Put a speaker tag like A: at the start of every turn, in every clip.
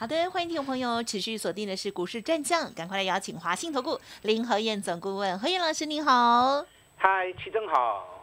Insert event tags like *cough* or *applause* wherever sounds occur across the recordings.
A: 好的，欢迎听众朋友持续锁定的是股市战将，赶快来邀请华信投顾林和燕总顾问何燕老师，您好。
B: 嗨，齐正好。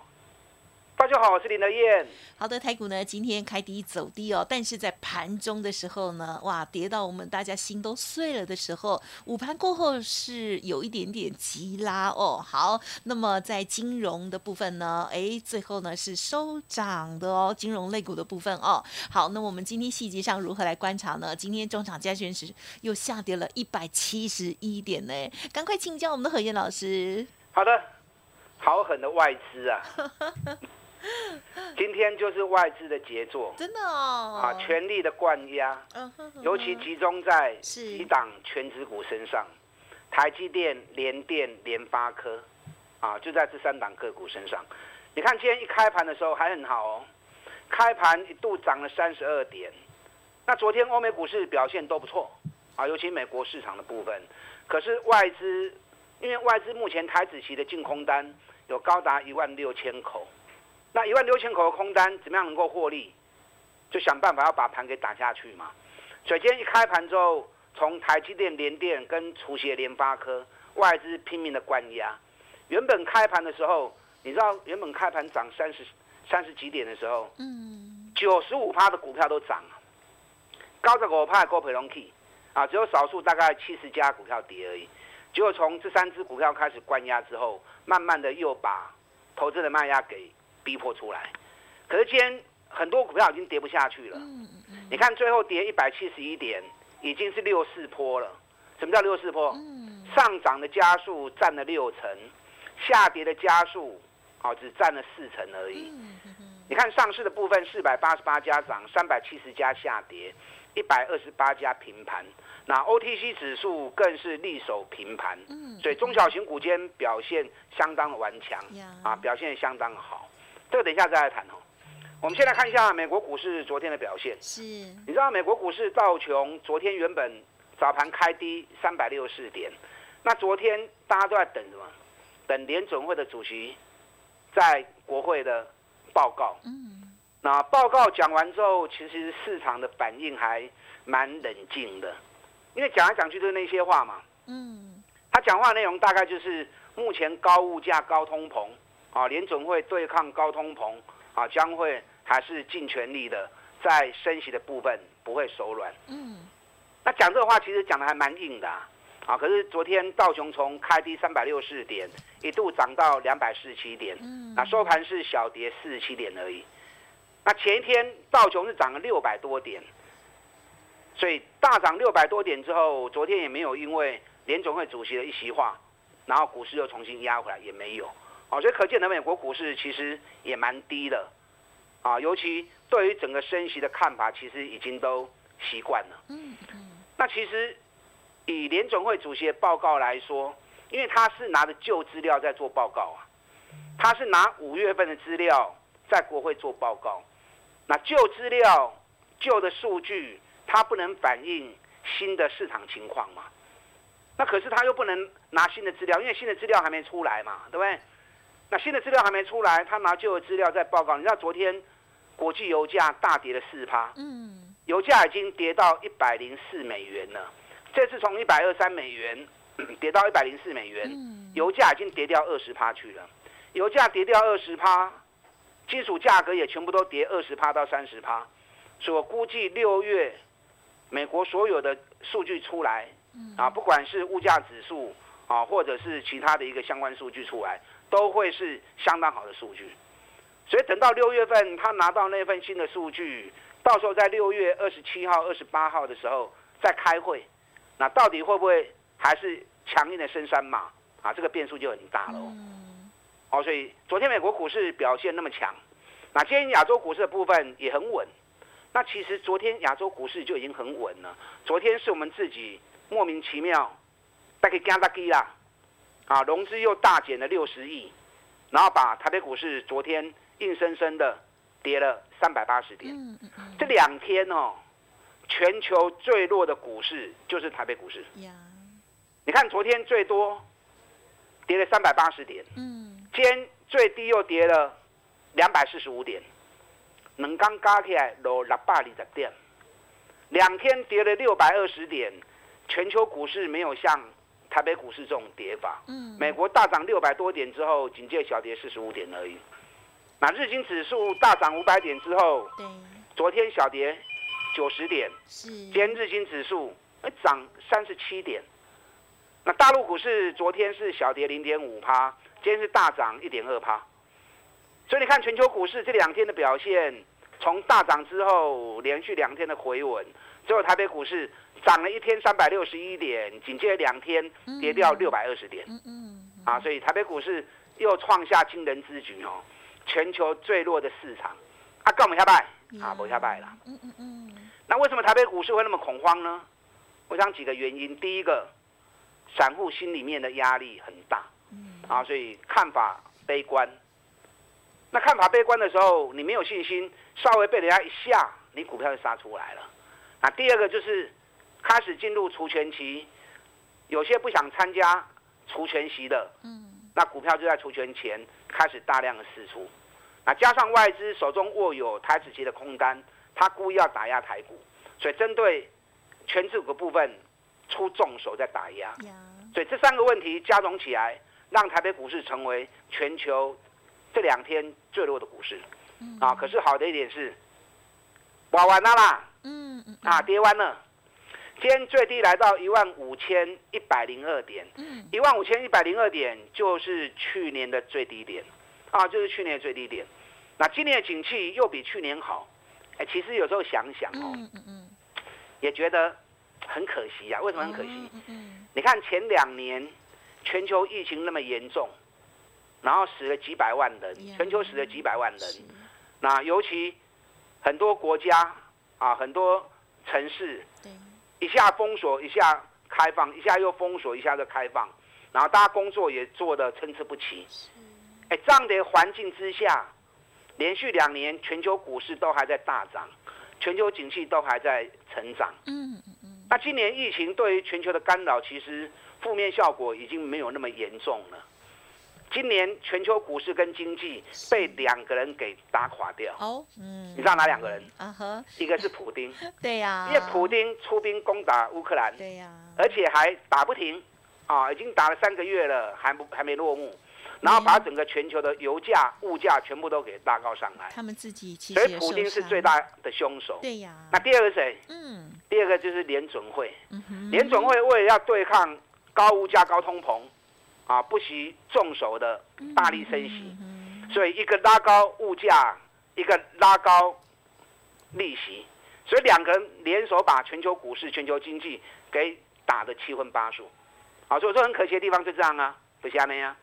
B: 大家好，我是林德燕。
A: 好的，台股呢今天开低走低哦，但是在盘中的时候呢，哇，跌到我们大家心都碎了的时候，午盘过后是有一点点急拉哦。好，那么在金融的部分呢，哎，最后呢是收涨的哦，金融类股的部分哦。好，那我们今天细节上如何来观察呢？今天中场加权时又下跌了一百七十一点呢，赶快请教我们的何燕老师。
B: 好的，好狠的外资啊！*laughs* *laughs* 今天就是外资的杰作，
A: 真的哦，
B: 啊，全力的灌压，尤其集中在几档全指股身上，台积电、联电、联发科，啊，就在这三档个股身上。你看今天一开盘的时候还很好哦，开盘一度涨了三十二点。那昨天欧美股市表现都不错，啊，尤其美国市场的部分。可是外资，因为外资目前台子期的净空单有高达一万六千口。那一万六千口的空单怎么样能够获利？就想办法要把盘给打下去嘛。所以今天一开盘之后，从台积电、联电跟除鞋联发科，外资拼命的关押。原本开盘的时候，你知道原本开盘涨三十三十几点的时候，嗯，九十五趴的股票都涨了，高着我派高培龙 key 啊，只有少数大概七十家股票跌而已。结果从这三只股票开始关押之后，慢慢的又把投资的卖压给。逼迫出来，可是今天很多股票已经跌不下去了。你看最后跌一百七十一点，已经是六四坡了。什么叫六四坡？上涨的加速占了六成，下跌的加速哦只占了四成而已。你看上市的部分，四百八十八家涨，三百七十家下跌，一百二十八家平盘。那 OTC 指数更是力守平盘。所以中小型股间表现相当的顽强啊，表现相当好。这个等一下再来谈哦。我们先来看一下美国股市昨天的表现。
A: 是，
B: 你知道美国股市道琼昨天原本早盘开低三百六十四点，那昨天大家都在等什么？等联准会的主席在国会的报告。嗯。那报告讲完之后，其实市场的反应还蛮冷静的，因为讲来讲去都是那些话嘛。嗯。他讲话内容大概就是目前高物价、高通膨。啊，联总会对抗高通膨啊，将会还是尽全力的在升息的部分不会手软。嗯，那讲这个话其实讲的还蛮硬的啊。啊，可是昨天道琼从开低三百六十四点，一度涨到两百四十七点，那收盘是小跌四十七点而已。那前一天道琼是涨了六百多点，所以大涨六百多点之后，昨天也没有因为联总会主席的一席话，然后股市又重新压回来，也没有。哦，所以可见的美国股市其实也蛮低的，啊，尤其对于整个升息的看法，其实已经都习惯了。嗯嗯。那其实以联总会主席的报告来说，因为他是拿着旧资料在做报告啊，他是拿五月份的资料在国会做报告，那旧资料、旧的数据，它不能反映新的市场情况嘛？那可是他又不能拿新的资料，因为新的资料还没出来嘛，对不对？那新的资料还没出来，他拿旧的资料在报告。你知道昨天国际油价大跌了四趴，嗯，油价已经跌到一百零四美元了。这次从一百二三美元 *coughs* 跌到一百零四美元，油价已经跌掉二十趴去了。油价跌掉二十趴，金属价格也全部都跌二十趴到三十趴。所以我估计六月美国所有的数据出来，啊，不管是物价指数啊，或者是其他的一个相关数据出来。都会是相当好的数据，所以等到六月份他拿到那份新的数据，到时候在六月二十七号、二十八号的时候再开会，那到底会不会还是强硬的升三码啊？这个变数就很大了。哦，所以昨天美国股市表现那么强，那今天亚洲股市的部分也很稳。那其实昨天亚洲股市就已经很稳了，昨天是我们自己莫名其妙，大概加大基啦。啊，融资又大减了六十亿，然后把台北股市昨天硬生生的跌了三百八十点。
A: 嗯嗯嗯
B: 这两天哦，全球最弱的股市就是台北股市。
A: 呀，
B: 你看昨天最多跌了三百八十点，
A: 嗯
B: 今天最低又跌了两百四十五点，两刚加起来落六百二十点，两天跌了六百二十点，全球股市没有像台北股市这种跌法。
A: 嗯，
B: 美国大涨六百多点之后，紧接小跌四十五点而已。那日经指数大涨五百点之后，
A: 对
B: 昨天小跌九十点，
A: 是，
B: 今天日经指数哎涨三十七点。那大陆股市昨天是小跌零点五趴，今天是大涨一点二趴。所以你看全球股市这两天的表现，从大涨之后连续两天的回稳，最后台北股市涨了一天三百六十一点，紧接着两天跌掉六百二十点。
A: 嗯嗯
B: 啊，所以台北股市又创下惊人之举哦，全球最弱的市场，啊，干我们下拜啊，不下拜啦。
A: 嗯嗯嗯
B: 那为什么台北股市会那么恐慌呢？我想几个原因，第一个，散户心里面的压力很大
A: 嗯
B: 啊，所以看法悲观。那看法悲观的时候，你没有信心，稍微被人家一下，你股票就杀出来了。啊，第二个就是开始进入除权期，有些不想参加除权息的，
A: 嗯。
B: 那股票就在除权前开始大量的释出，那加上外资手中握有台子期的空单，他故意要打压台股，所以针对全指股部分出重手在打压，所以这三个问题加总起来，让台北股市成为全球这两天最弱的股市。
A: 嗯。
B: 啊。可是好的一点是，玩完了啦，
A: 嗯嗯
B: 啊，跌完了，今天最低来到一万五千一百零二点。
A: 嗯
B: 一万五千一百零二点就是去年的最低点，啊，就是去年的最低点。那今年的景气又比去年好，哎，其实有时候想想哦，
A: 嗯嗯嗯，
B: 也觉得很可惜啊。为什么很可惜？
A: 嗯嗯
B: 你看前两年全球疫情那么严重，然后死了几百万人，全球死了几百万人。
A: 是
B: 那尤其很多国家啊，很多城市，一下封锁，一下开放，一下又封锁，一下又开放，然后大家工作也做得参差不齐。这样的环境之下，连续两年全球股市都还在大涨，全球景气都还在成长。
A: 嗯嗯嗯
B: 那今年疫情对于全球的干扰，其实负面效果已经没有那么严重了。今年全球股市跟经济被两个人给打垮掉，
A: 哦嗯，
B: 你知道哪两个人？
A: 啊哈，
B: 一个是普丁，*laughs*
A: 对呀，
B: 因为普丁出兵攻打乌克兰，
A: 对呀，
B: 而且还打不停，啊，已经打了三个月了，还不还没落幕，然后把整个全球的油价、物价全部都给拉高上来，
A: 他们自己其
B: 所
A: 实也
B: 以普丁是最大的凶手。
A: 对呀，
B: 那第二个是谁？
A: 嗯。
B: 第二个就是联准会，
A: 嗯哼，
B: 联准会为了要对抗高物价、高通膨，啊，不惜重手的大力升息，所以一个拉高物价，一个拉高利息，所以两个人联手把全球股市、全球经济给打得七荤八素。啊，所以说很可惜的地方就这样啊，不下面啊。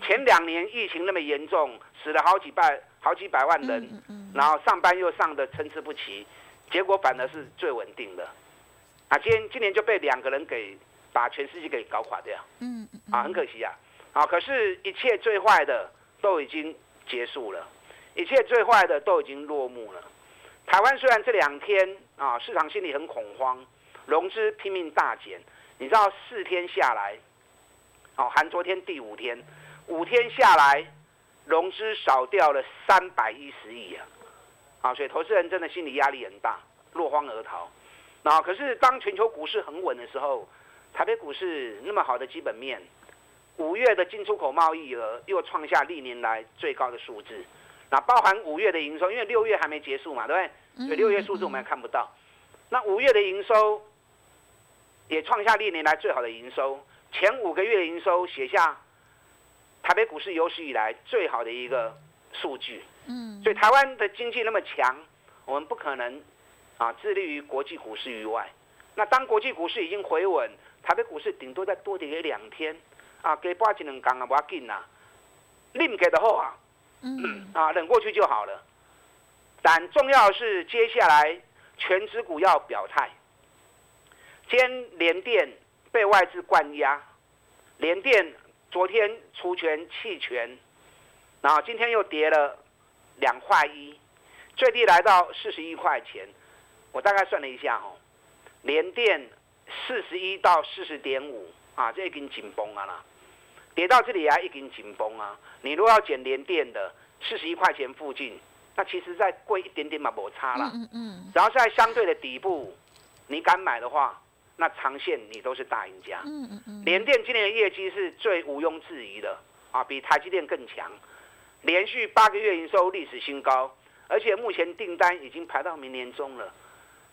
B: 前两年疫情那么严重，死了好几百好几百万人，然后上班又上的参差不齐，结果反而是最稳定的。啊，今天今年就被两个人给把全世界给搞垮掉。
A: 嗯嗯
B: 啊，很可惜啊。啊，可是，一切最坏的都已经结束了，一切最坏的都已经落幕了。台湾虽然这两天啊，市场心里很恐慌，融资拼命大减，你知道四天下来，哦、含昨天第五天，五天下来，融资少掉了三百一十亿啊！啊，所以投资人真的心理压力很大，落荒而逃。啊，可是当全球股市很稳的时候，台北股市那么好的基本面，五月的进出口贸易额又创下历年来最高的数字，那包含五月的营收，因为六月还没结束嘛，对不对？
A: 嗯
B: 所以六月数字我们还看不到。那五月的营收也创下历年来最好的营收，前五个月的营收写下台北股市有史以来最好的一个数据。
A: 嗯，
B: 所以台湾的经济那么强，我们不可能啊致力于国际股市以外。那当国际股市已经回稳，台北股市顶多再多跌个两天啊，给八几两港啊，不要紧啊，另给的后啊，
A: 嗯
B: 啊忍过去就好了。但重要的是接下来全指股要表态。今天联电被外资灌压，联电昨天除权弃权，然后今天又跌了两块一，最低来到四十一块钱。我大概算了一下哦，连电四十一到四十点五啊，这已经紧绷啊啦。跌到这里啊，已经紧绷啊。你如果要捡连电的四十一块钱附近，那其实再贵一点点嘛，没差啦。嗯嗯。然后在相对的底部，你敢买的话，那长线你都是大赢家。嗯嗯嗯。联电今年的业绩是最毋庸置疑的啊，比台积电更强，连续八个月营收历史新高，而且目前订单已经排到明年中了。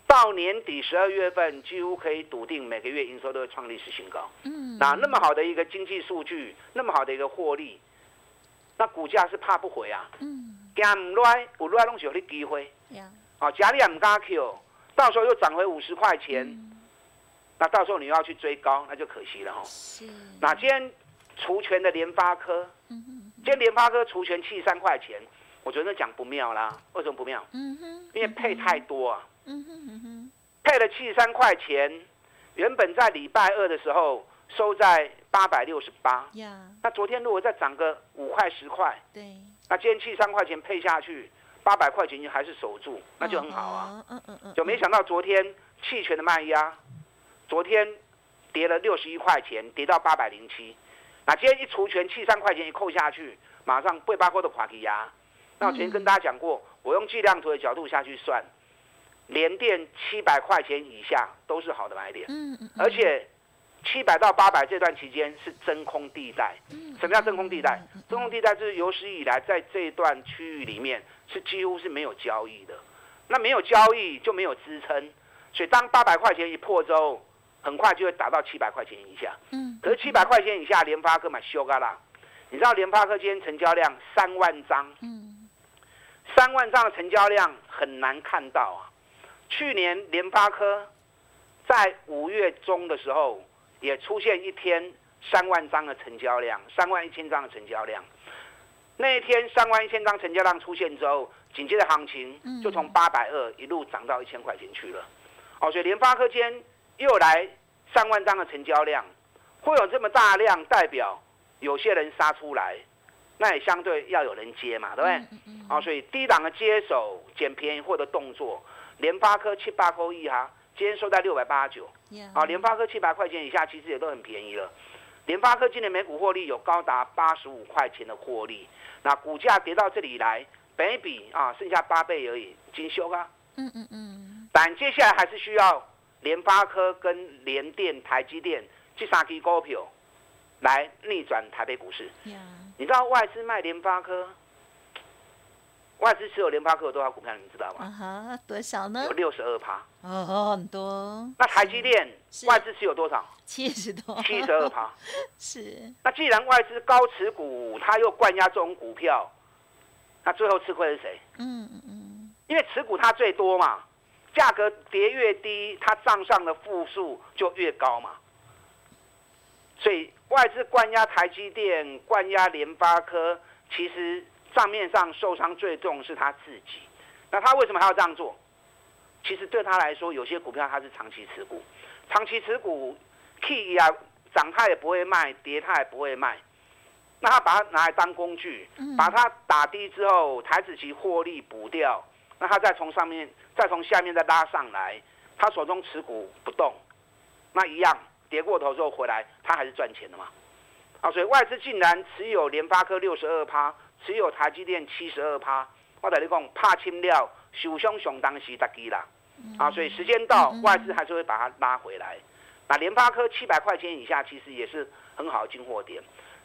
B: 到年底十二月份，几乎可以笃定每个月营收都会创历史新高。嗯，那那么好的一个经济数据，那么好的一个获利，那股价是怕不回啊。嗯，敢唔来，有来拢是有啲机会。呀，哦，假你也唔敢 Q，到时候又涨回五十块钱，那到时候你又要去追高，那就可惜了哈。是。那今天除权的联发科，嗯哼，今天联发科除权七三块钱，我觉得讲不妙啦。为什么不妙？嗯哼，因为配太多啊。嗯哼嗯哼，配了七十三块钱，原本在礼拜二的时候收在八百六十八。呀，那昨天如果再涨个五块十块，对，那今天七十三块钱配下去，八百块钱还是守住，那就很好啊。嗯嗯嗯，就没想到昨天弃权的卖压，昨天跌了六十一块钱，跌到八百零七。那今天一除权，七三块钱一扣下去，马上背八块的垮起压。那我昨天跟大家讲过，我用计量图的角度下去算。连电七百块钱以下都是好的买点，嗯嗯，而且七百到八百这段期间是真空地带。什么叫真空地带？真空地带就是有史以来在这段区域里面是几乎是没有交易的。那没有交易就没有支撑，所以当八百块钱一破之后，很快就会打到七百块钱以下。嗯，可是七百块钱以下，联发科买修嘎啦。你知道联发科今天成交量三万张，嗯，三万张的成交量很难看到啊。去年联发科在五月中的时候也出现一天三万张的成交量，三万一千张的成交量。那一天三万一千张成交量出现之后，紧接着行情就从八百二一路涨到一千块钱去了。哦，所以联发科间又来三万张的成交量，会有这么大量，代表有些人杀出来，那也相对要有人接嘛，对不对？哦，所以低档的接手捡便宜或者动作。联发科七八勾一哈，今天收在六百八十九。啊，联发科七百块钱以下其实也都很便宜了。联发科今年每股获利有高达八十五块钱的获利，那股价跌到这里来，本比啊剩下八倍而已，精修啊。嗯嗯嗯。但接下来还是需要联发科跟联电、台积电这三支股票来逆转台北股市。你知道外资卖联发科？外资持有联发科有多少股票？你们知道吗？啊
A: 哈，多少呢？
B: 有六十二趴。
A: 哦，很多。
B: 那台积电外资持有多少？
A: 七十多。
B: 七十二趴。*laughs*
A: 是。
B: 那既然外资高持股，他又灌压这种股票，那最后吃亏是谁？嗯嗯嗯。因为持股它最多嘛，价格跌越低，它账上的负数就越高嘛。所以外资灌压台积电、灌压联发科，其实。账面上受伤最重是他自己，那他为什么还要这样做？其实对他来说，有些股票他是长期持股，长期持股，key 啊，涨他也不会卖，跌他也不会卖，那他把它拿来当工具，把它打低之后，台子期获利补掉，那他再从上面，再从下面再拉上来，他手中持股不动，那一样跌过头之后回来，他还是赚钱的嘛。啊，所以外资竟然持有联发科六十二趴。持有台积电七十二趴，我跟你讲，怕清料，手上上当时得机啦，啊，所以时间到，外资还是会把它拉回来。那联发科七百块钱以下，其实也是很好的进货点。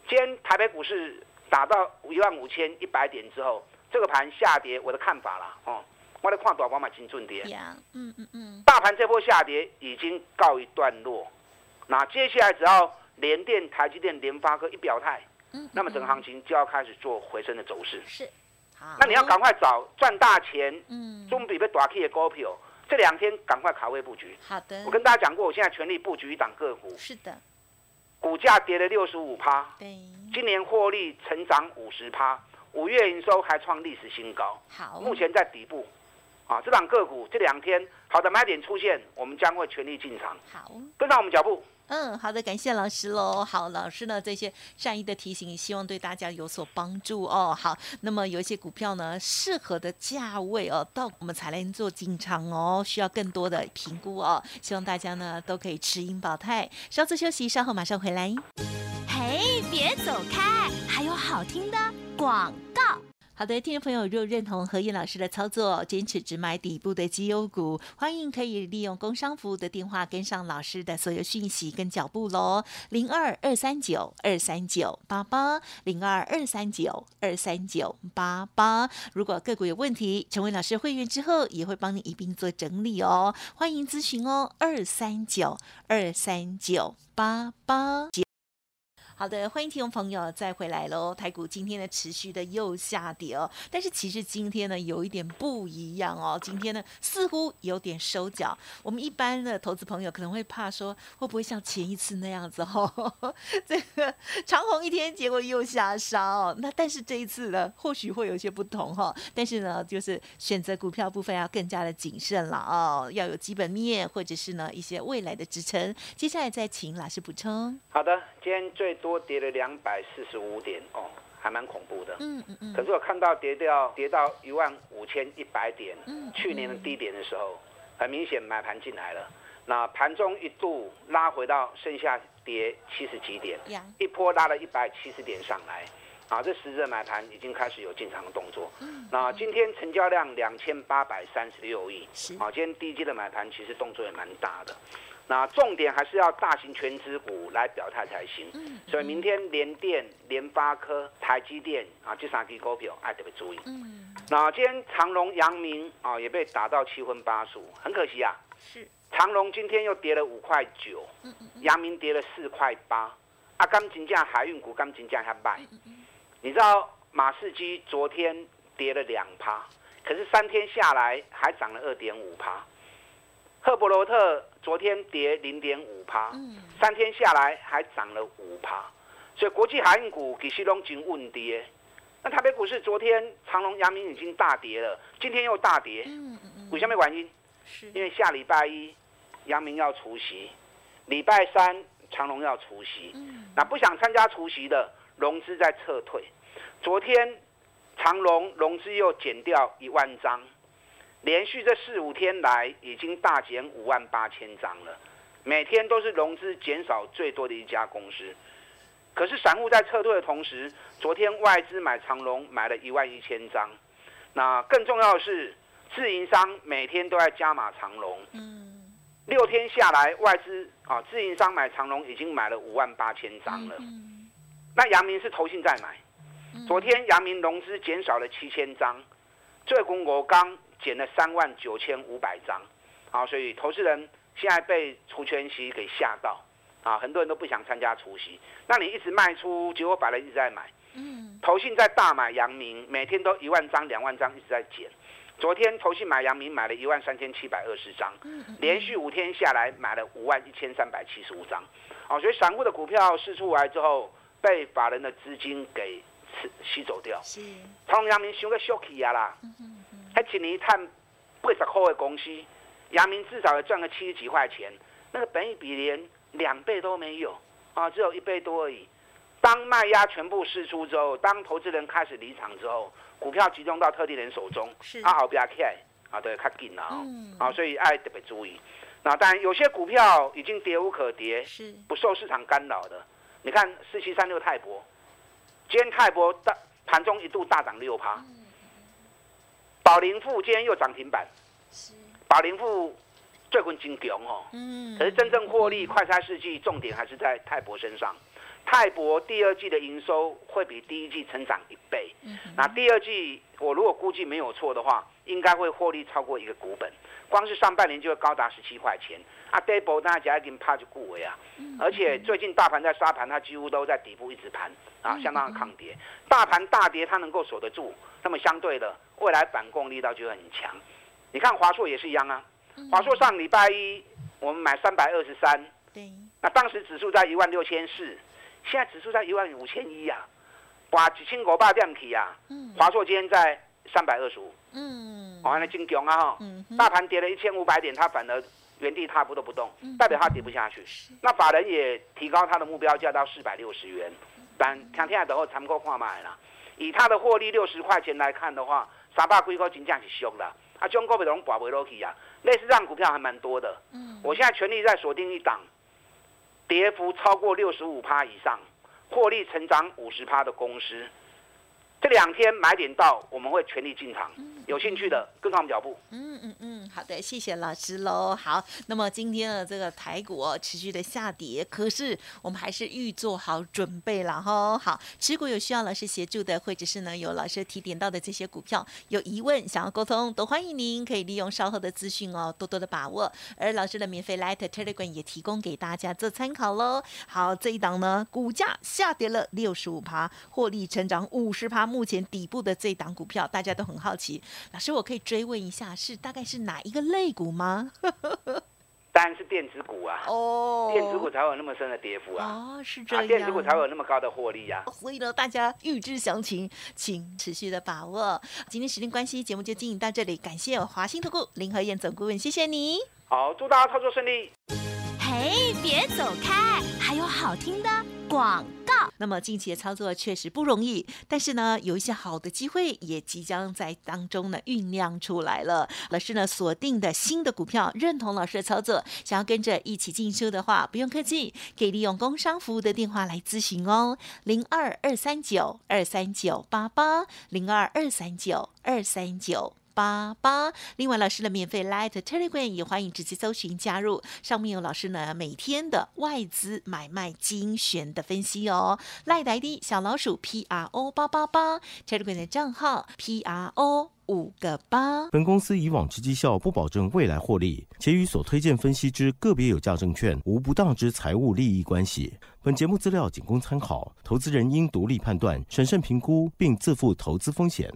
B: 今天台北股市打到一万五千一百点之后，这个盘下跌，我的看法啦，哦，我的看多少买金准跌。嗯嗯嗯。大盘这波下跌已经告一段落，那接下来只要联电、台积电、联发科一表态。那么整个行情就要开始做回升的走势。
A: 是，好。
B: 那你要赶快找赚大钱，嗯，中比被短 K 的股票，这两天赶快卡位布局。
A: 好的。
B: 我跟大家讲过，我现在全力布局一档个股。
A: 是的。
B: 股价跌了六十五趴。
A: 对。
B: 今年获利成长五十趴，五月营收还创历史新高。
A: 好。
B: 目前在底部，啊，这档个股这两天好的买点出现，我们将会全力进场。
A: 好。
B: 跟上我们脚步。
A: 嗯，好的，感谢老师喽。好，老师呢这些善意的提醒，希望对大家有所帮助哦。好，那么有一些股票呢，适合的价位哦，到我们才能做进场哦，需要更多的评估哦。希望大家呢都可以持盈保泰。稍作休息，稍后马上回来。
C: 嘿，别走开，还有好听的广。
A: 好的，听众朋友，若认同何燕老师的操作，坚持只买底部的绩优股，欢迎可以利用工商服务的电话跟上老师的所有讯息跟脚步喽，零二二三九二三九八八，零二二三九二三九八八。如果个股有问题，成为老师会员之后，也会帮你一并做整理哦，欢迎咨询哦，二三九二三九八八。好的，欢迎听众朋友再回来喽。台股今天的持续的又下跌哦，但是其实今天呢有一点不一样哦，今天呢似乎有点收脚。我们一般的投资朋友可能会怕说，会不会像前一次那样子哦？*laughs* 这个长虹一天，结果又下杀哦。那但是这一次呢，或许会有些不同哈。但是呢，就是选择股票部分要更加的谨慎了哦，要有基本面或者是呢一些未来的支撑。接下来再请老师补充。
B: 好的，今天最。多跌了两百四十五点哦，还蛮恐怖的。嗯嗯嗯。可是我看到跌掉跌到一万五千一百点，去年的低点的时候，很明显买盘进来了。那盘中一度拉回到剩下跌七十几点，一波拉了一百七十点上来。啊，这十日买盘已经开始有进场的动作。那今天成交量两千八百三十六亿。啊，今天低阶的买盘其实动作也蛮大的。那重点还是要大型全资股来表态才行，所以明天联电、联发科、台积电啊这三支股票爱特别注意。嗯那今天长隆、阳明啊也被打到七分八数，很可惜啊。是长隆今天又跌了五块九，阳明跌了四块八。啊，钢琴价海运股钢琴价还卖。你知道马士基昨天跌了两趴，可是三天下来还涨了二点五趴。赫伯罗特昨天跌零点五趴，三天下来还涨了五趴，所以国际航运股其实拢真稳跌。那台北股市昨天长隆、阳明已经大跌了，今天又大跌，为什么原因？是因为下礼拜一阳明要除夕，礼拜三长隆要除夕，那不想参加除夕的融资在撤退。昨天长隆融资又减掉一万张。连续这四五天来，已经大减五万八千张了，每天都是融资减少最多的一家公司。可是散户在撤退的同时，昨天外资买长隆买了一万一千张。那更重要的是，自营商每天都在加码长隆。嗯，六天下来，外资啊，自营商买长隆已经买了五万八千张了。嗯，那阳明是投信在买。昨天阳明融资减少了七千张，最公我刚。减了三万九千五百张，啊，所以投资人现在被除权息给吓到，啊，很多人都不想参加除息。那你一直卖出，结果法人一直在买，嗯，投信在大买阳明，每天都一万张、两万张一直在减。昨天投信买阳明买了一万三千七百二十张，连续五天下来买了五万一千三百七十五张，啊，所以散户的股票试出来之后，被法人的资金给吸吸走掉。是，从阳明修个小气啊啦。他一年赚八十块的公司，阳明至少要赚个七十几块钱，那个本益比连两倍都没有啊，只有一倍多而已。当卖压全部释出之后，当投资人开始离场之后，股票集中到特定人手中，啊，好不要起来啊，对，较紧啊，啊，所以爱特别注意。那当然有些股票已经跌无可跌，是不受市场干扰的。你看四七三六泰博，今天泰博大盘中一度大涨六趴。宝林富今天又涨停板，宝林富最近真强哦，嗯，可是真正获利快餐世纪重点还是在泰博身上。泰博第二季的营收会比第一季成长一倍，嗯那第二季我如果估计没有错的话，应该会获利超过一个股本，光是上半年就会高达十七块钱。啊，泰博大家已经怕就固为啊，而且最近大盘在杀盘，它几乎都在底部一直盘啊，相当的抗跌。大盘大跌它能够守得住，那么相对的。未来反攻力道就很强，你看华硕也是一样啊。华硕上礼拜一我们买三百二十三，对，那当时指数在一万六千四，现在指数在一万五千一啊，哇，几千股霸掉起啊。华硕今天在三百二十五，嗯，哇，那金强啊哈，大盘跌了一千五百点，它反而原地踏步都不动，代表它跌不下去。那法人也提高它的目标价到四百六十元，但天天的后参考看卖啦。以它的获利六十块钱来看的话，三百几块真正是俗啦。啊，中国股票拢保不落去啊，类似这样股票还蛮多的。嗯，我现在全力在锁定一档，跌幅超过六十五趴以上，获利成长五十趴的公司。这两天买点到，我们会全力进场。有兴趣的跟上我们脚步。
A: 嗯嗯嗯，好的，谢谢老师喽。好，那么今天的这个台股持续的下跌，可是我们还是预做好准备了哈。好，持股有需要老师协助的，或者是呢有老师提点到的这些股票，有疑问想要沟通，都欢迎您可以利用稍后的资讯哦，多多的把握。而老师的免费 Light Telegram 也提供给大家做参考喽。好，这一档呢，股价下跌了六十五趴，获利成长五十趴。目前底部的这档股票，大家都很好奇。老师，我可以追问一下，是大概是哪一个类股吗？*laughs*
B: 当然是电子股啊！哦，电子股才有那么深的跌幅啊！
A: 哦，是这样，
B: 电子股才有那么高的获利啊！
A: 所以呢，大家预知详情，请持续的把握。今天时间关系，节目就进行到这里，感谢华兴投顾林和燕总顾问，谢谢你。
B: 好，祝大家操作顺利。
C: 嘿，别走开，还有好听的广告。
A: 那么近期的操作确实不容易，但是呢，有一些好的机会也即将在当中呢酝酿出来了。老师呢锁定的新的股票，认同老师的操作，想要跟着一起进修的话，不用客气，可以利用工商服务的电话来咨询哦，零二二三九二三九八八，零二二三九二三九。八八，另外老师的免费 Light Telegram 也欢迎直接搜寻加入，上面有老师呢每天的外资买卖精选的分析哦。Light ID 小老鼠 P R O 八八八，Telegram 的账号 P R O 五个八。
D: 本公司以往之绩效不保证未来获利，且与所推荐分析之个别有价证券无不当之财务利益关系。本节目资料仅供参考，投资人应独立判断、审慎评估，并自负投资风险。